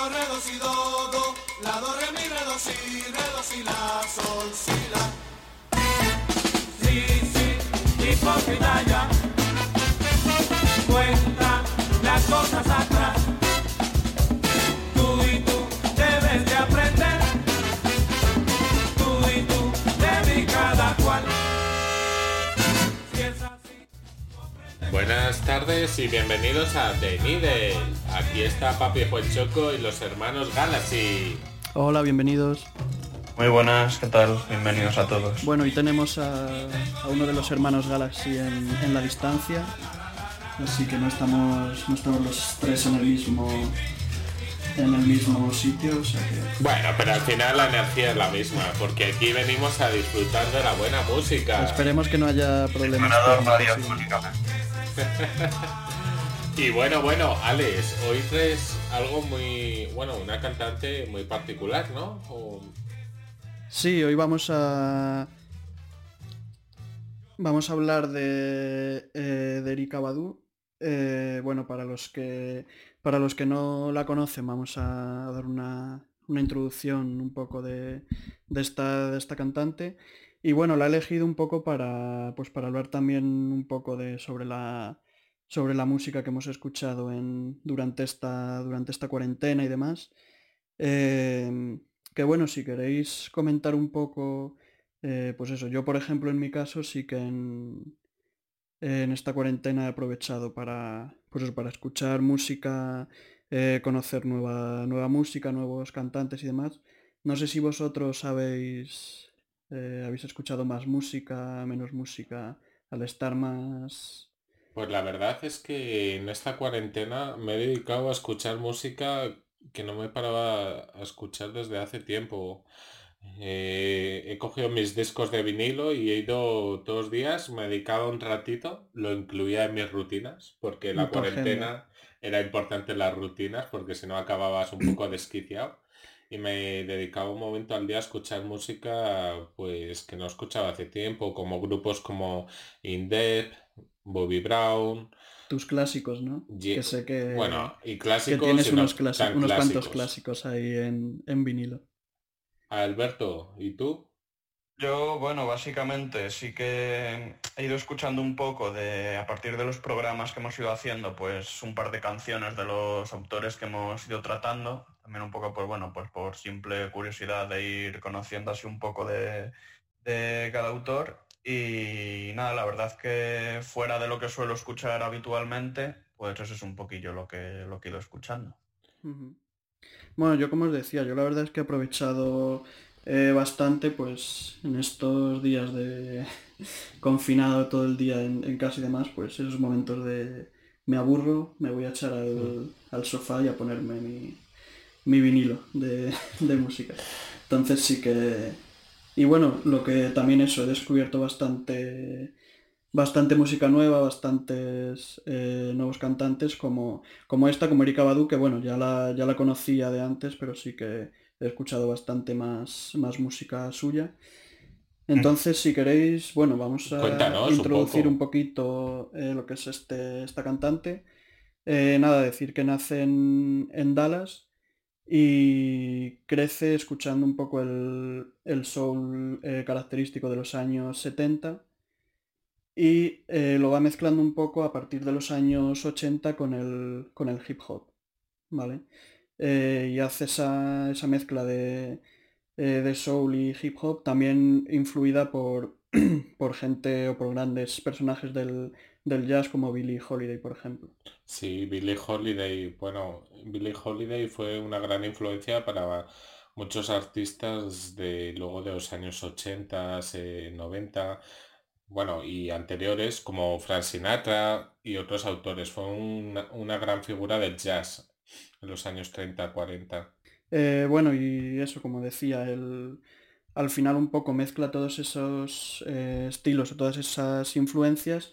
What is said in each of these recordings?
do, re, do, si, do, do, la, do, re, mi, re, do, si, re, do, si, la, sol, si, la. Sí, sí, hipócrita ya. Cuenta las cosas atrás. Tú y tú debes de aprender. Tú y tú de mí cada cual. Si es así. Buenas tardes y bienvenidos a The Needle. Aquí está Papi Juan Choco y los hermanos Galaxy. Hola, bienvenidos. Muy buenas, ¿qué tal? Bienvenidos a todos. Bueno, hoy tenemos a, a uno de los hermanos Galaxy en, en la distancia, así que no estamos, no estamos los tres en el mismo en el mismo sitio, o sea que Bueno, pero al final la energía es la misma, porque aquí venimos a disfrutar de la buena música. esperemos que no haya problemas. Con- radiofónica. Y bueno, bueno, Alex, hoy traes algo muy, bueno, una cantante muy particular, ¿no? O- Sí, hoy vamos a vamos a hablar de, eh, de Erika Badu. Eh, bueno, para los que para los que no la conocen, vamos a dar una, una introducción un poco de, de esta, de esta cantante. Y bueno, la he elegido un poco para, pues para hablar también un poco de, sobre, la, sobre la música que hemos escuchado en, durante, esta, durante esta cuarentena y demás. Eh, que bueno, si queréis comentar un poco, eh, pues eso, yo por ejemplo en mi caso sí que en, en esta cuarentena he aprovechado para, pues eso, para escuchar música, eh, conocer nueva, nueva música, nuevos cantantes y demás. No sé si vosotros habéis, eh, habéis escuchado más música, menos música, al estar más... Pues la verdad es que en esta cuarentena me he dedicado a escuchar música que no me paraba a escuchar desde hace tiempo. Eh, he cogido mis discos de vinilo y he ido todos los días, me dedicaba un ratito, lo incluía en mis rutinas, porque la agenda. cuarentena era importante las rutinas, porque si no acababas un poco desquiciado. Y me dedicaba un momento al día a escuchar música pues que no escuchaba hace tiempo, como grupos como Indep, Bobby Brown, Tus clásicos, ¿no? Ye- Que sé que, bueno, y que clásicos tienes y no unos, clasi- tan unos cuantos clásicos. clásicos ahí en, en vinilo. Alberto, ¿y tú? Yo, bueno, básicamente sí que he ido escuchando un poco de, a partir de los programas que hemos ido haciendo, pues un par de canciones de los autores que hemos ido tratando. También un poco, pues bueno, pues por simple curiosidad de ir conociendo así un poco de, de cada autor. Y nada, la verdad que fuera de lo que suelo escuchar habitualmente, pues eso es un poquillo lo que, lo que he ido escuchando. Bueno, yo como os decía, yo la verdad es que he aprovechado eh, bastante pues en estos días de confinado todo el día en, en casa y demás, pues esos momentos de me aburro, me voy a echar al, al sofá y a ponerme mi, mi vinilo de, de música. Entonces sí que... Y bueno, lo que también eso, he descubierto bastante bastante música nueva, bastantes eh, nuevos cantantes como, como esta, como Erika Badu, que bueno, ya la, ya la conocía de antes, pero sí que he escuchado bastante más, más música suya. Entonces, si queréis, bueno, vamos a Cuéntanos introducir un, poquito eh, lo que es este, esta cantante. Eh, nada, decir que nace en, en Dallas y crece escuchando un poco el, el soul eh, característico de los años 70 y eh, lo va mezclando un poco a partir de los años 80 con el, con el hip hop, ¿vale? Eh, y hace esa, esa mezcla de, de soul y hip hop, también influida por, por gente o por grandes personajes del, del jazz como Billie Holiday, por ejemplo. Sí, Billie Holiday, bueno, Billie Holiday fue una gran influencia para muchos artistas de luego de los años 80, eh, 90, bueno, y anteriores como Frank Sinatra y otros autores. Fue una, una gran figura del jazz en los años 30, 40. Eh, bueno, y eso, como decía, el, al final un poco mezcla todos esos eh, estilos o todas esas influencias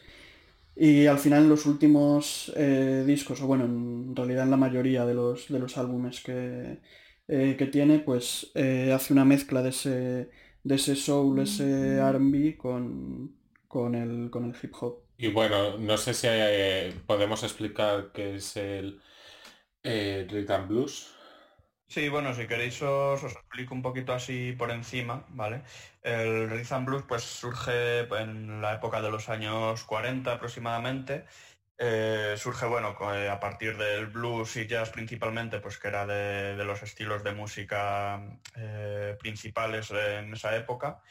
y al final en los últimos eh, discos, o bueno, en realidad en la mayoría de los, de los álbumes que, eh, que tiene, pues eh, hace una mezcla de ese, de ese soul, ese R&B con, con, el, con el hip hop. Y bueno, no sé si eh, podemos explicar qué es el eh, Rhythm Blues. Sí, bueno, si queréis os, os explico un poquito así por encima, ¿vale? El rhythm blues pues surge en la época de los años 40 aproximadamente. Eh, surge, bueno, eh, a partir del blues y jazz principalmente, pues que era de, de los estilos de música eh, principales en esa época.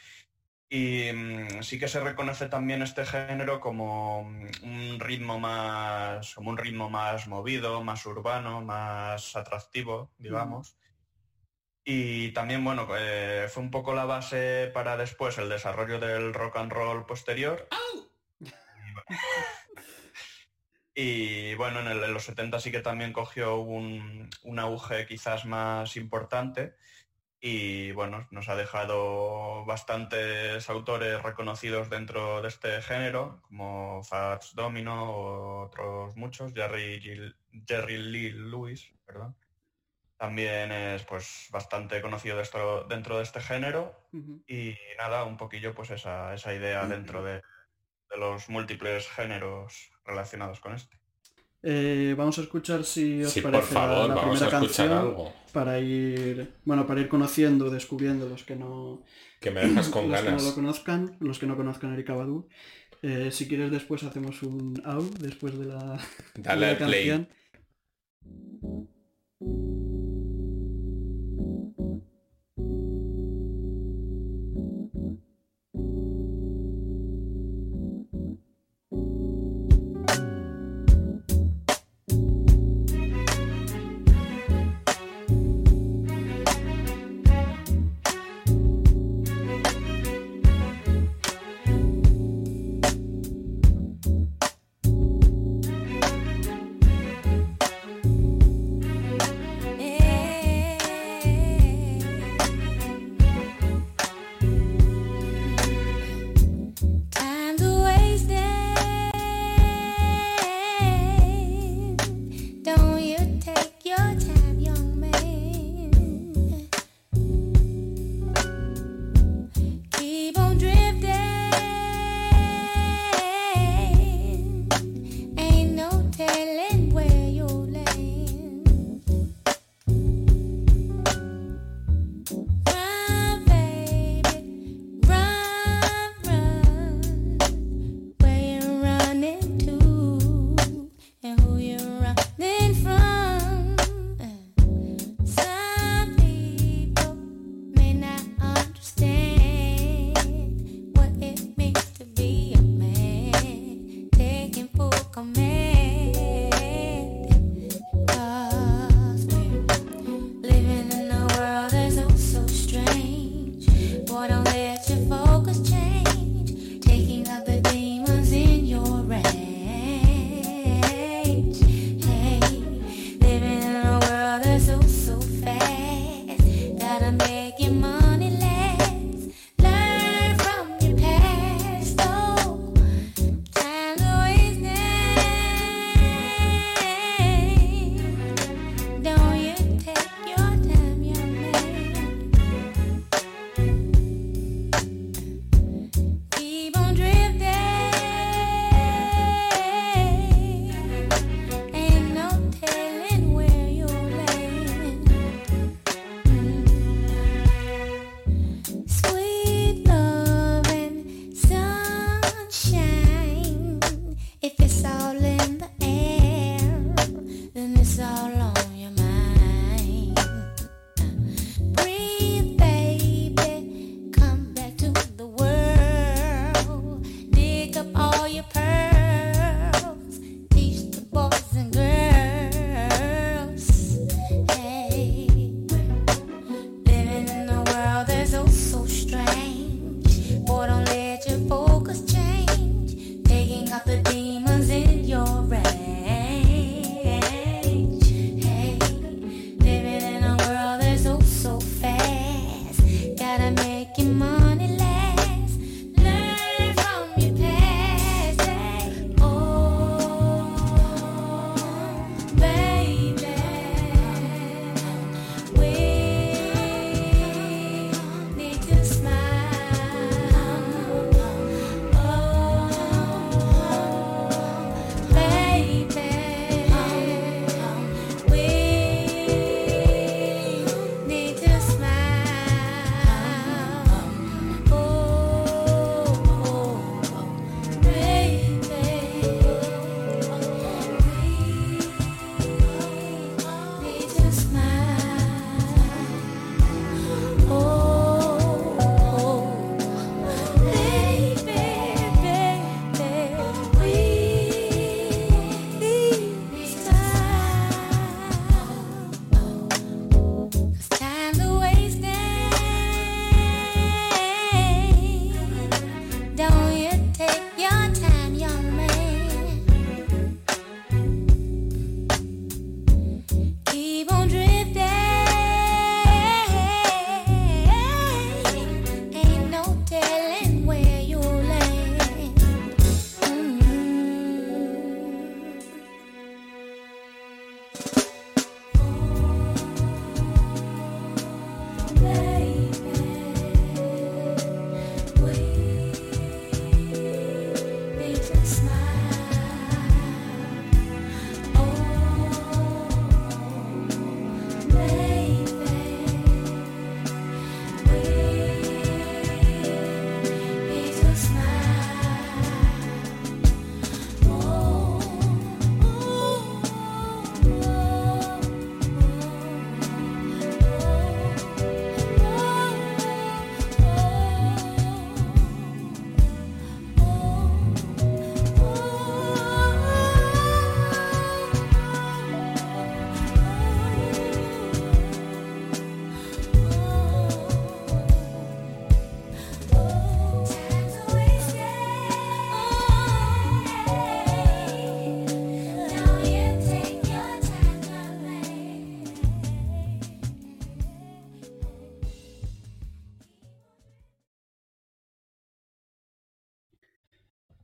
Y mm, sí que se reconoce también este género como mm, un ritmo más, como un ritmo más movido, más urbano, más atractivo, digamos. Y también, bueno, eh, fue un poco la base para después el desarrollo del rock and roll posterior. Y bueno, en, el- en los 70 sí que también cogió un, un auge quizás más importante y bueno, nos ha dejado bastantes autores reconocidos dentro de este género, como Fats Domino o otros muchos, Jerry, Gil- Jerry Lee Lewis, perdón. También es pues bastante conocido de esto- dentro de este género y nada, un poquillo pues esa, esa idea dentro de, de los múltiples géneros relacionados con este. Eh, vamos a escuchar si os Sí, parece la- favor, la, primera canción algo. para ir, bueno, para ir conociendo, descubriendo los que no, Que me dejas con los que no ganas. lo conozcan, los que no conozcan Erika Badu. Eh, si quieres después hacemos un out después de la, de Dale la al play.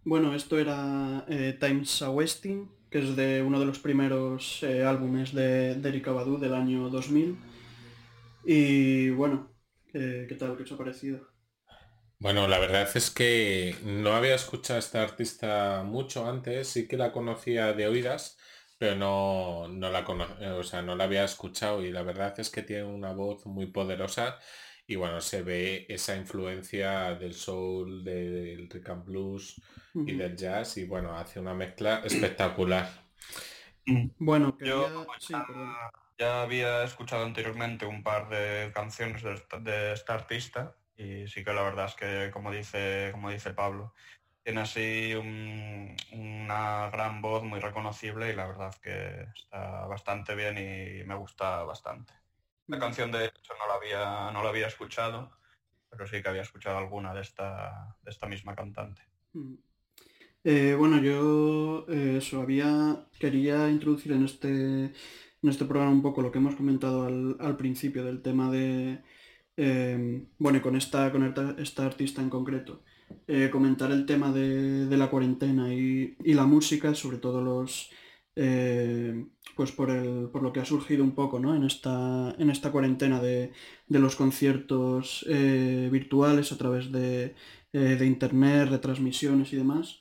Bueno, esto era eh, Times a Wasting, que es de uno de los primeros eh, álbumes de, de Badu del año 2000. Y bueno, ¿qué, tal? ¿Qué os ha parecido? Bueno, la verdad es que no había escuchado a esta artista mucho antes, sí que la conocía de oídas, pero no, no la o sea, no la había escuchado y la verdad es que tiene una voz muy poderosa y bueno, se ve esa influencia del soul, del rhythm and blues y del jazz y bueno, hace una mezcla espectacular. Bueno, Yo quería... como Sí, ya, había escuchado anteriormente un par de canciones de esta, de esta artista y sí que la verdad es que como dice, como dice Pablo, tiene así un- una gran voz muy reconocible y la verdad que está bastante bien y me gusta bastante. La canción de hecho no la había, no la había escuchado, pero sí que había escuchado alguna de esta, de esta misma cantante. Mm. Eh, bueno, yo eh, había, quería introducir en este, en este programa un poco lo que hemos comentado al, principio del tema de, eh, bueno, y con esta, con esta, esta artista en concreto, comentar el tema de, de la cuarentena y, y la música, sobre todo los, eh, pues por el, por lo que ha surgido un poco, ¿no? En esta, en esta cuarentena de, de los conciertos eh, virtuales a través de, eh, de internet, retransmisiones y demás.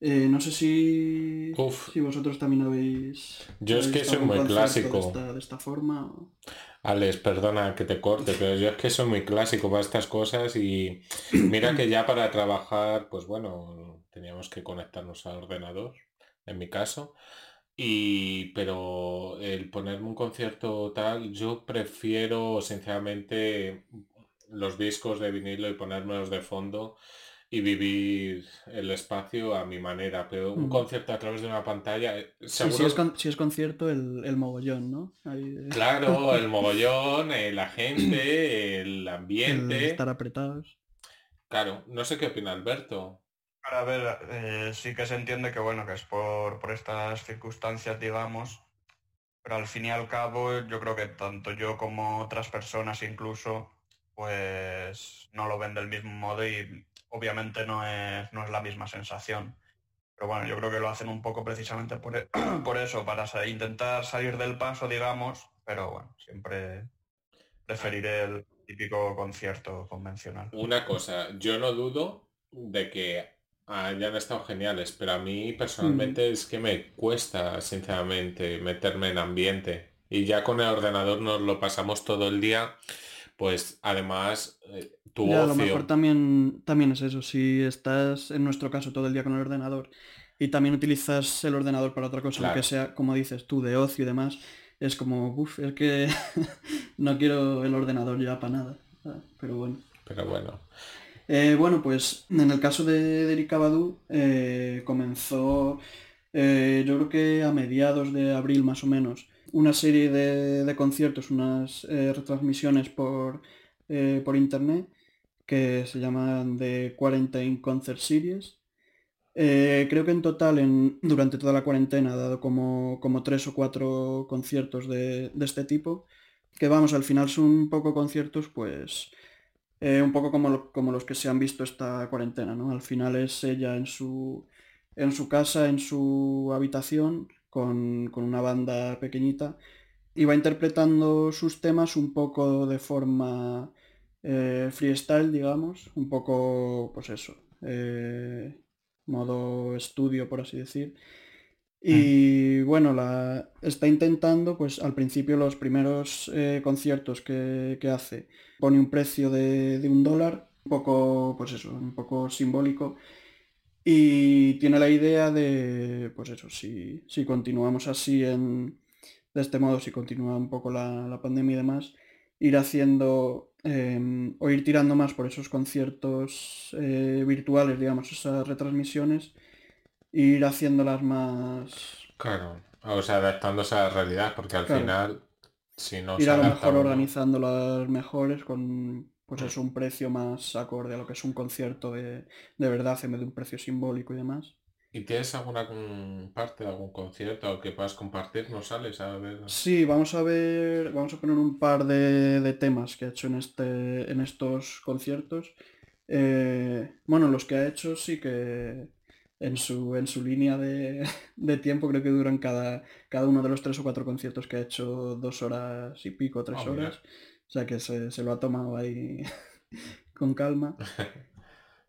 Eh, no sé si, Uf. si vosotros también habéis, Yo es que soy muy clásico. De esta, de esta forma. o- Alex, perdona que te corte, pero yo es que soy muy clásico para estas cosas y mira que ya para trabajar, pues bueno, teníamos que conectarnos al ordenador, en mi caso, y pero el ponerme un concierto tal, yo prefiero sinceramente los discos de vinilo y ponérmelos de fondo y vivir el espacio a mi manera, pero un Mm. concierto a través de una pantalla, eh, Sí, si seguro es, con- si es concierto, el, el mogollón, ¿no? Ahí Claro, el mogollón, eh, la gente, el el ambiente. estar apretados. Claro, no sé qué opina Alberto. Para ver, eh, sí que se entiende que bueno, que es por, por estas circunstancias, digamos, pero al fin y al cabo yo creo que tanto yo como otras personas incluso, pues no lo ven del mismo modo y obviamente no es, no es la misma sensación. Pero bueno, yo creo que lo hacen un poco precisamente por, e- por eso, para intentar salir del paso, digamos, pero bueno, siempre preferiré el típico concierto convencional. Una cosa, yo no dudo de que hayan estado geniales, pero a mí personalmente es que me cuesta, sinceramente, meterme en ambiente. Y ya con el ordenador nos lo pasamos todo el día, pues además eh, tu Ya, a lo mejor también, también es eso. Si estás, en nuestro caso, todo el día con el ordenador y también utilizas el ordenador para otra cosa, Claro. aunque sea, como dices tú, de ocio y demás, es como, uff, es que no quiero el ordenador ya para nada. Ah, Pero bueno. Pero bueno, Eh, bueno, pues en el caso de, Badu eh, comenzó, eh, yo creo que a mediados de abril más o menos, una serie de, conciertos, unas retransmisiones por, por internet que se llaman The Quarantine Concert Series. Creo que en total, en, durante toda la cuarentena, ha dado como, como tres o cuatro conciertos de, de este tipo, que vamos, al final son un poco conciertos, pues, eh, un poco como, como los que se han visto esta cuarentena, ¿no? Al final es ella en su, en su casa, en su habitación, con, con una banda pequeñita, y va interpretando sus temas un poco de forma eh, freestyle, digamos, un poco, pues eso, eh, modo estudio, por así decir. Y bueno, la, está intentando, pues al principio los primeros eh, conciertos que, que hace, pone un precio de, de un dólar, un poco, pues eso, un poco simbólico. Y tiene la idea de, pues eso, si, si continuamos así en, de este modo, si continúa un poco la, la pandemia y demás, ir haciendo eh, o ir tirando más por esos conciertos eh, virtuales, digamos, esas retransmisiones, ir haciéndolas más, claro, o sea, adaptándose a la realidad, porque al Claro. final, si no ir se a lo mejor uno- organizándolas mejores con pues eso, un precio más acorde a lo que es un concierto de, de verdad en vez de un precio simbólico y demás. ¿Y tienes alguna mm, parte de algún concierto que puedas compartir? ¿No sales a ver? Sí, vamos a ver, vamos a poner un par de, de temas que ha hecho en este, en estos conciertos. Eh, bueno, los que ha hecho sí que en su, en su línea de, de tiempo creo que duran cada, cada uno de los tres o cuatro conciertos que ha hecho dos horas y pico, tres Ah, mira. horas. O sea que se, se lo ha tomado ahí con calma.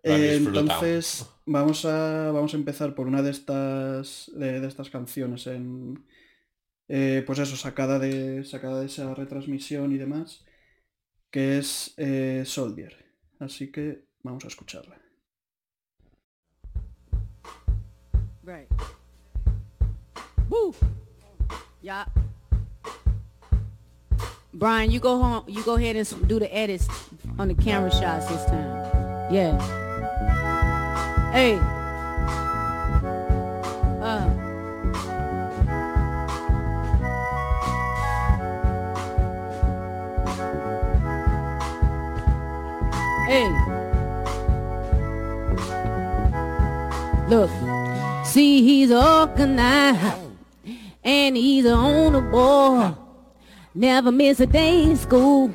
Eh, entonces vamos a, vamos a empezar por una de estas, de, de estas canciones en, eh, pues eso, sacada de, sacada de esa retransmisión y demás, que es eh, Soldier. Así que vamos a escucharla. Right. Woo. Yeah. Brian, you go home. You go ahead and do the edits on the camera shots this time. Yeah. Hey. Uh. Hey. Look. See, he's organized and he's on the ball. Never miss a day in school.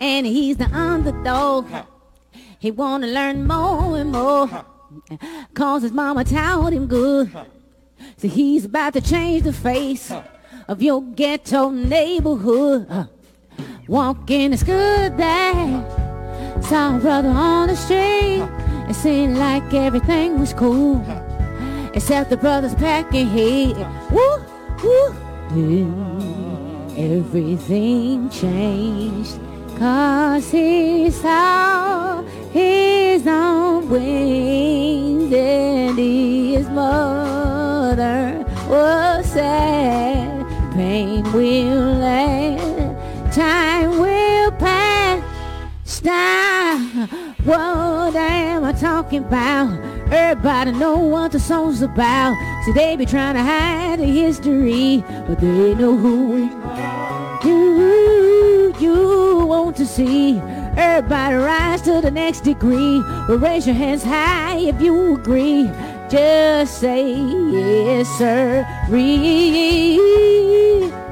And he's the underdog. He wanna learn more and more. Cause his mama taught him good. So he's about to change the face of your ghetto neighborhood. Walk in good day. Saw a brother on the street. It seemed like everything was cool. Except the brothers packing heat. Woo, woo. Everything changed. Cause he saw his own wings and his mother was sad. Pain will last, time will. Stop. What am I talking about? Everybody know what the song's about. See, they be trying to hide the history, but they know who we are. You, you want to see everybody rise to the next degree. But raise your hands high if you agree. Just say yes, sir.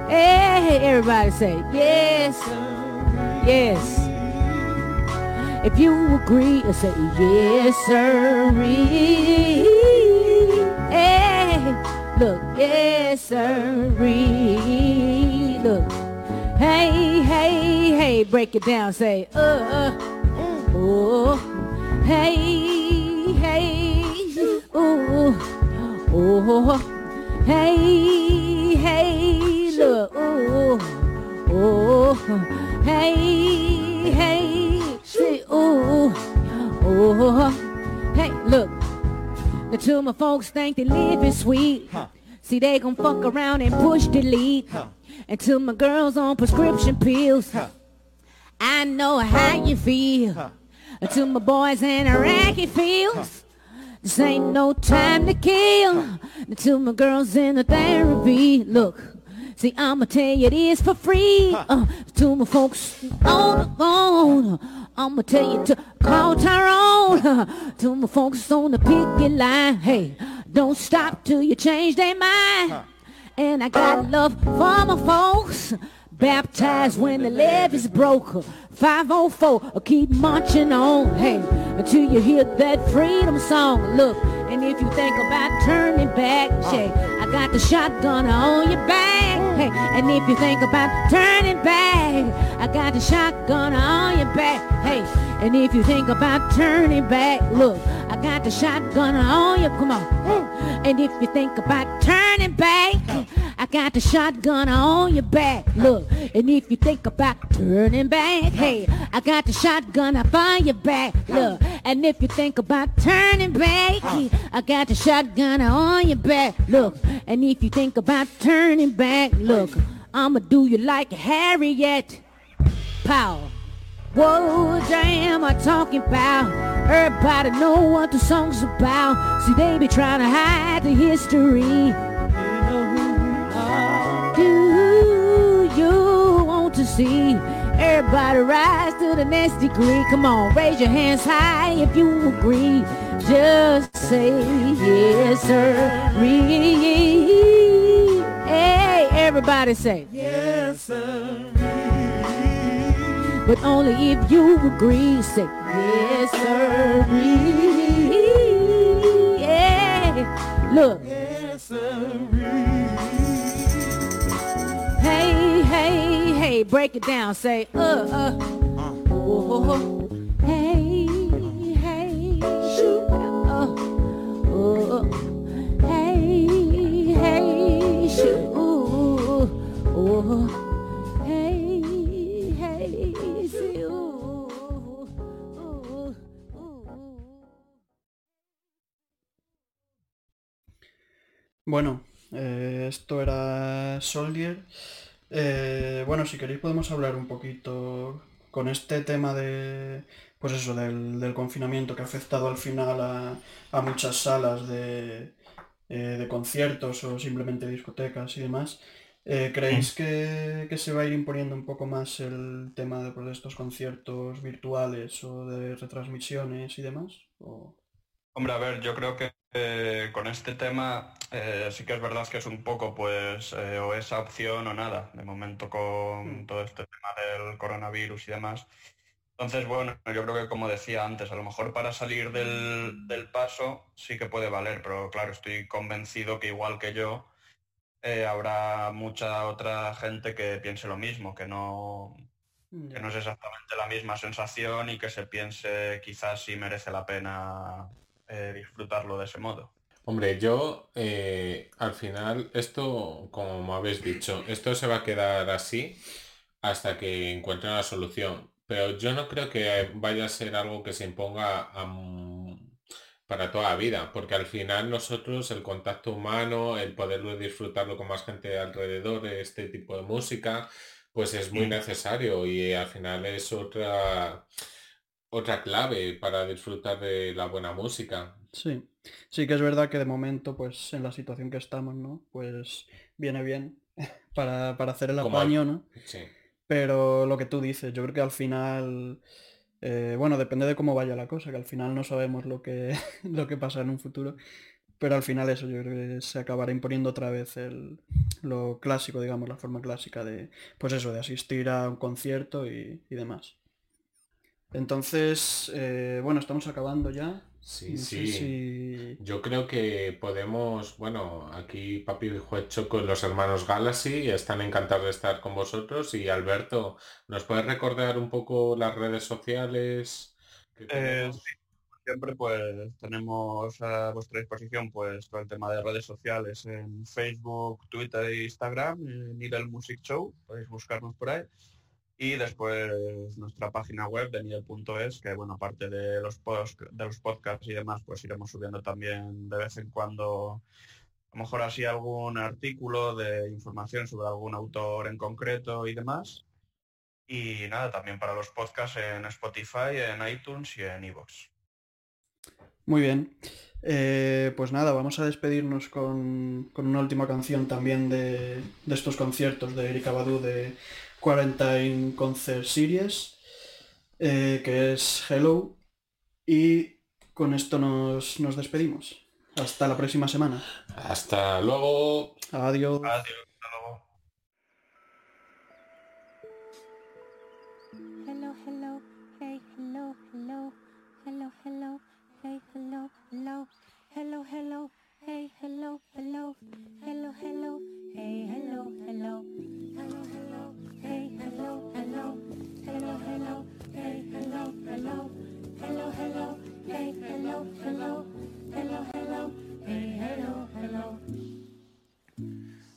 Hey, everybody say yes. Yes. If you agree, I say yes, sir. Hey, look, yes, sir. Look, hey, hey, hey, break it down. Say, uh, uh, oh, hey, hey, ooh, oh, hey, hey, look, ooh, oh, hey, hey, say, ooh, oh, hey, look. Until my folks think they living sweet. See, they gon' fuck around and push delete. Until my girl's on prescription pills. I know how you feel. Until my boys in Iraqi fields. This ain't no time to kill. Until my girl's in the therapy. Look. See, I'ma tell you this for free. Uh, to my folks on the phone. I'ma tell you to call Tyrone. to my folks on the picket line. Hey, don't stop till you change their mind. And I got love for my folks. Baptized when the levees broke. 504, uh, keep marching on. Hey, until you hear that freedom song. Look, and if you think about turning back, say, I got the shotgun on your back. Hey, and if you think about turning back, I got the shotgun on your back. Hey, and if you think about turning back, look, I got the shotgun on you. Come on. And if you think about turning back, I got the shotgun on your back. Look, and if you think about turning back, hey, I got the shotgun up on your back. Look, and if you think about turning back, I got the shotgun on your back. Look, and if you think about turning back, look, I'ma do you like Harriet. Pow. What am I talking about? Everybody know what the song's about. See, they be trying to hide the history. They know who we are. Do you want to see everybody rise to the next degree? Come on, raise your hands high if you agree. Just say yes, sir. Hey, everybody say Yes, sir. But only if you agree. Say yes, sir. Look. Hey, hey, hey, break it down. Say, uh, uh. Oh, hey, Bueno, eh, esto era Soldier. Eh, bueno, si queréis podemos hablar un poquito con este tema de, pues eso, del, del confinamiento que ha afectado al final a, a muchas salas de, eh, de conciertos o simplemente discotecas y demás. ¿Creéis que, que se va a ir imponiendo un poco más el tema de, pues, de estos conciertos virtuales o de retransmisiones y demás? ¿O- Hombre, a ver, yo creo que eh, con este tema eh, sí que es verdad que es un poco, pues, eh, o esa opción o nada, de momento con Mm. todo este tema del coronavirus y demás. Entonces, bueno, yo creo que como decía antes, a lo mejor para salir del, del paso sí que puede valer, pero claro, estoy convencido que igual que yo, eh, habrá mucha otra gente que piense lo mismo, que no, que no es exactamente la misma sensación y que se piense quizás si merece la pena eh, disfrutarlo de ese modo. Hombre, yo eh, al final, esto, como me habéis dicho, esto se va a quedar así hasta que encuentren la solución. Pero yo no creo que vaya a ser algo que se imponga a para toda la vida, porque al final nosotros el contacto humano, el poderlo disfrutarlo con más gente alrededor de este tipo de música, pues es muy Mm. necesario y al final es otra, otra clave para disfrutar de la buena música. Sí, sí que es verdad que de momento, pues en la situación que estamos, ¿no? Pues viene bien para, para hacer el Como al- apaño, ¿no? Sí. Pero lo que tú dices, yo creo que al final, eh, bueno, depende de cómo vaya la cosa, que al final no sabemos lo que, lo que pasa en un futuro, pero al final eso yo creo que se acabará imponiendo otra vez el, lo clásico, digamos, la forma clásica de, pues eso, de asistir a un concierto y, y demás. Entonces, eh, bueno, estamos acabando ya. Sí, No sí. si- Yo creo que podemos, bueno, aquí Papi y Juecho con los hermanos Galaxy están encantados de estar con vosotros y Alberto, ¿nos puedes recordar un poco las redes sociales que Eh, sí, como siempre pues tenemos a vuestra disposición pues todo el tema de redes sociales en Facebook, Twitter e Instagram, eh, Needle Music Show, podéis buscarnos por ahí. Y después nuestra página web de Needle.es, que bueno, aparte de los, post- de los podcasts y demás, pues iremos subiendo también de vez en cuando, a lo mejor así algún artículo de información sobre algún autor en concreto y demás. Y nada, también para los podcasts en Spotify, en iTunes y en iVoox. Muy bien. Eh, pues nada, vamos a despedirnos con, con una última canción también de, de estos conciertos de Erika Badu de Quarantine Concert Series, eh, que es Hello. Y con esto nos, nos despedimos. Hasta la próxima semana. Hasta luego. Adiós. Adiós, hasta luego. Hello, hello, hey, hello, hello, hello, hello, hey, hello, hello, hello, hello, hey, hello, hello, hello, hello, hey, hello, hello, hello, hello, hey, hello, hello,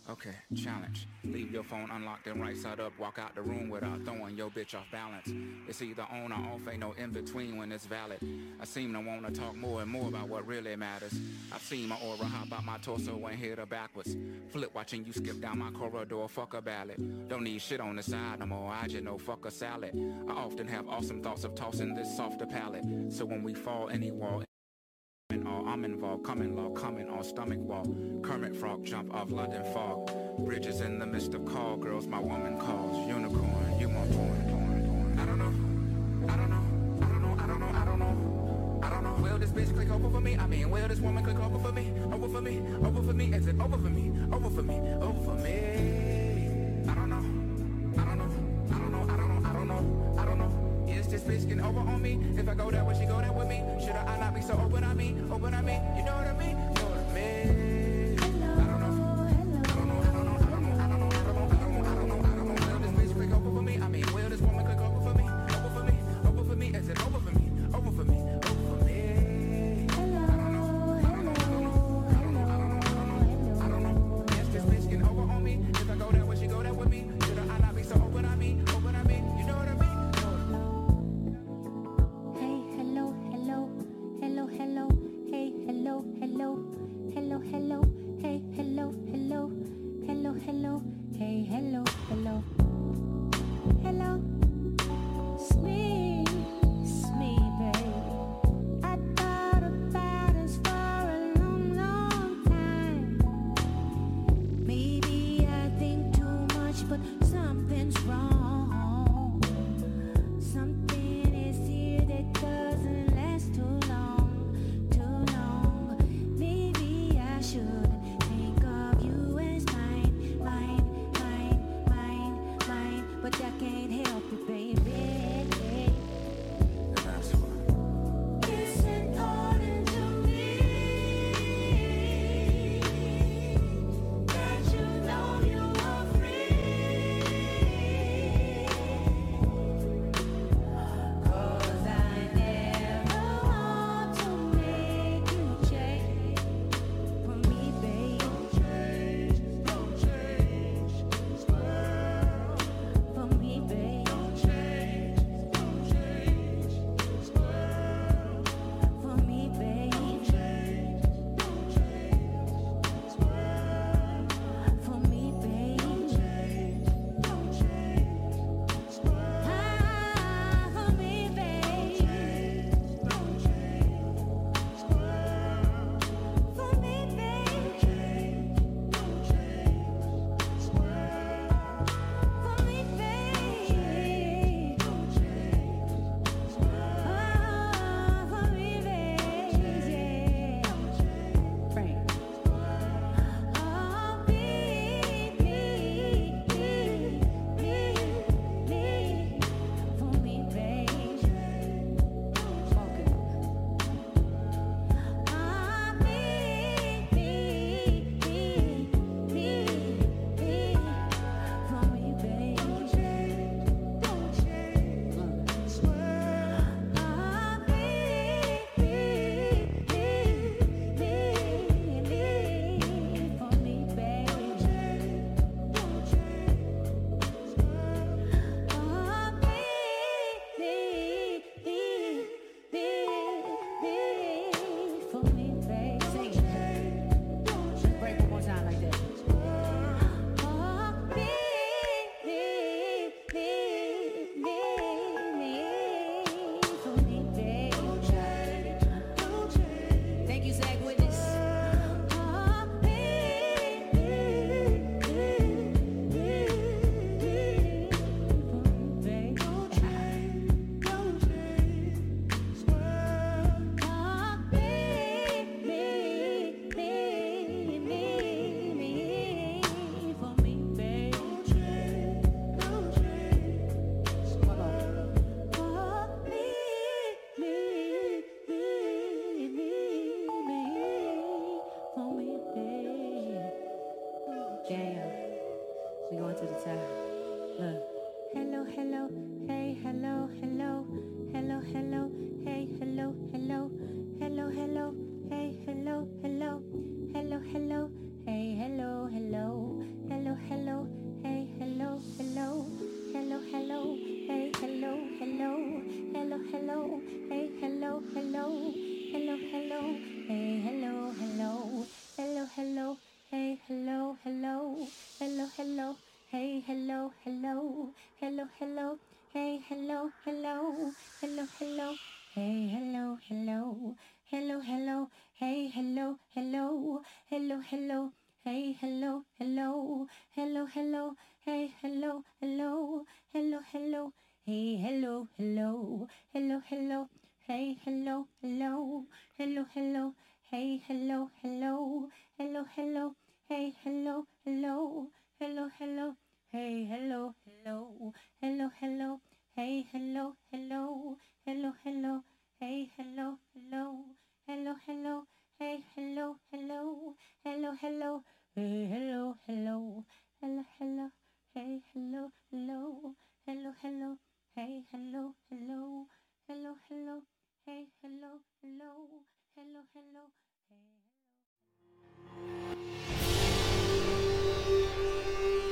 Okay, challenge. Leave your phone unlocked and right side up. Walk out the room without throwing your bitch off balance. It's either on or off, ain't no in between when it's valid. I seem to wanna talk more and more about what really matters. I've seen my aura hop out my torso and hit her backwards. Flip watching you skip down my corridor, fuck a ballad. Don't need shit on the side no more, I just know fuck a salad. I often have awesome thoughts of tossing this softer palate. So when we fall any wall, all I'm involved, coming law, coming on stomach wall. Kermit frog jump off London fog. Bridges in the midst of call girls, my woman calls. Unicorn, you want porn, porn, porn. I don't know, I don't know, I don't know, I don't know, I don't know. I don't know. Will this bitch click over for me? I mean, will this woman click over for me? Over for me, over for me, is it over for me? Over for me, over for me. I bitch getting over on me? If I go there, will she go there with me? Should I not be so open on me? Open on me? You know what I mean? Hello, hello, hello, hello, hey, hello, hello, hello, hello, hey, hello, hello, hello, hello, hey, hello, hello, hello, hello, hey, hello, hello, hello, hello, hey, hello, hello, hello, hello, hey, hello, hello, hello, hello, hey, hello, hello, hello, hello, hey, hello, hello, hello, hello, hey, hello, hello, hello, hello, Hey, hello, hello, hello, hello. Hey, hello, hello, hello, hello. Hey, hello, hello, hello, hello. Hey, hello, hello, hello, hello. Hey, hello, hello, hello, hello. Hey, hello, hello, hello, hello. Hey, hello, hello, hello, hello. Hey, hello.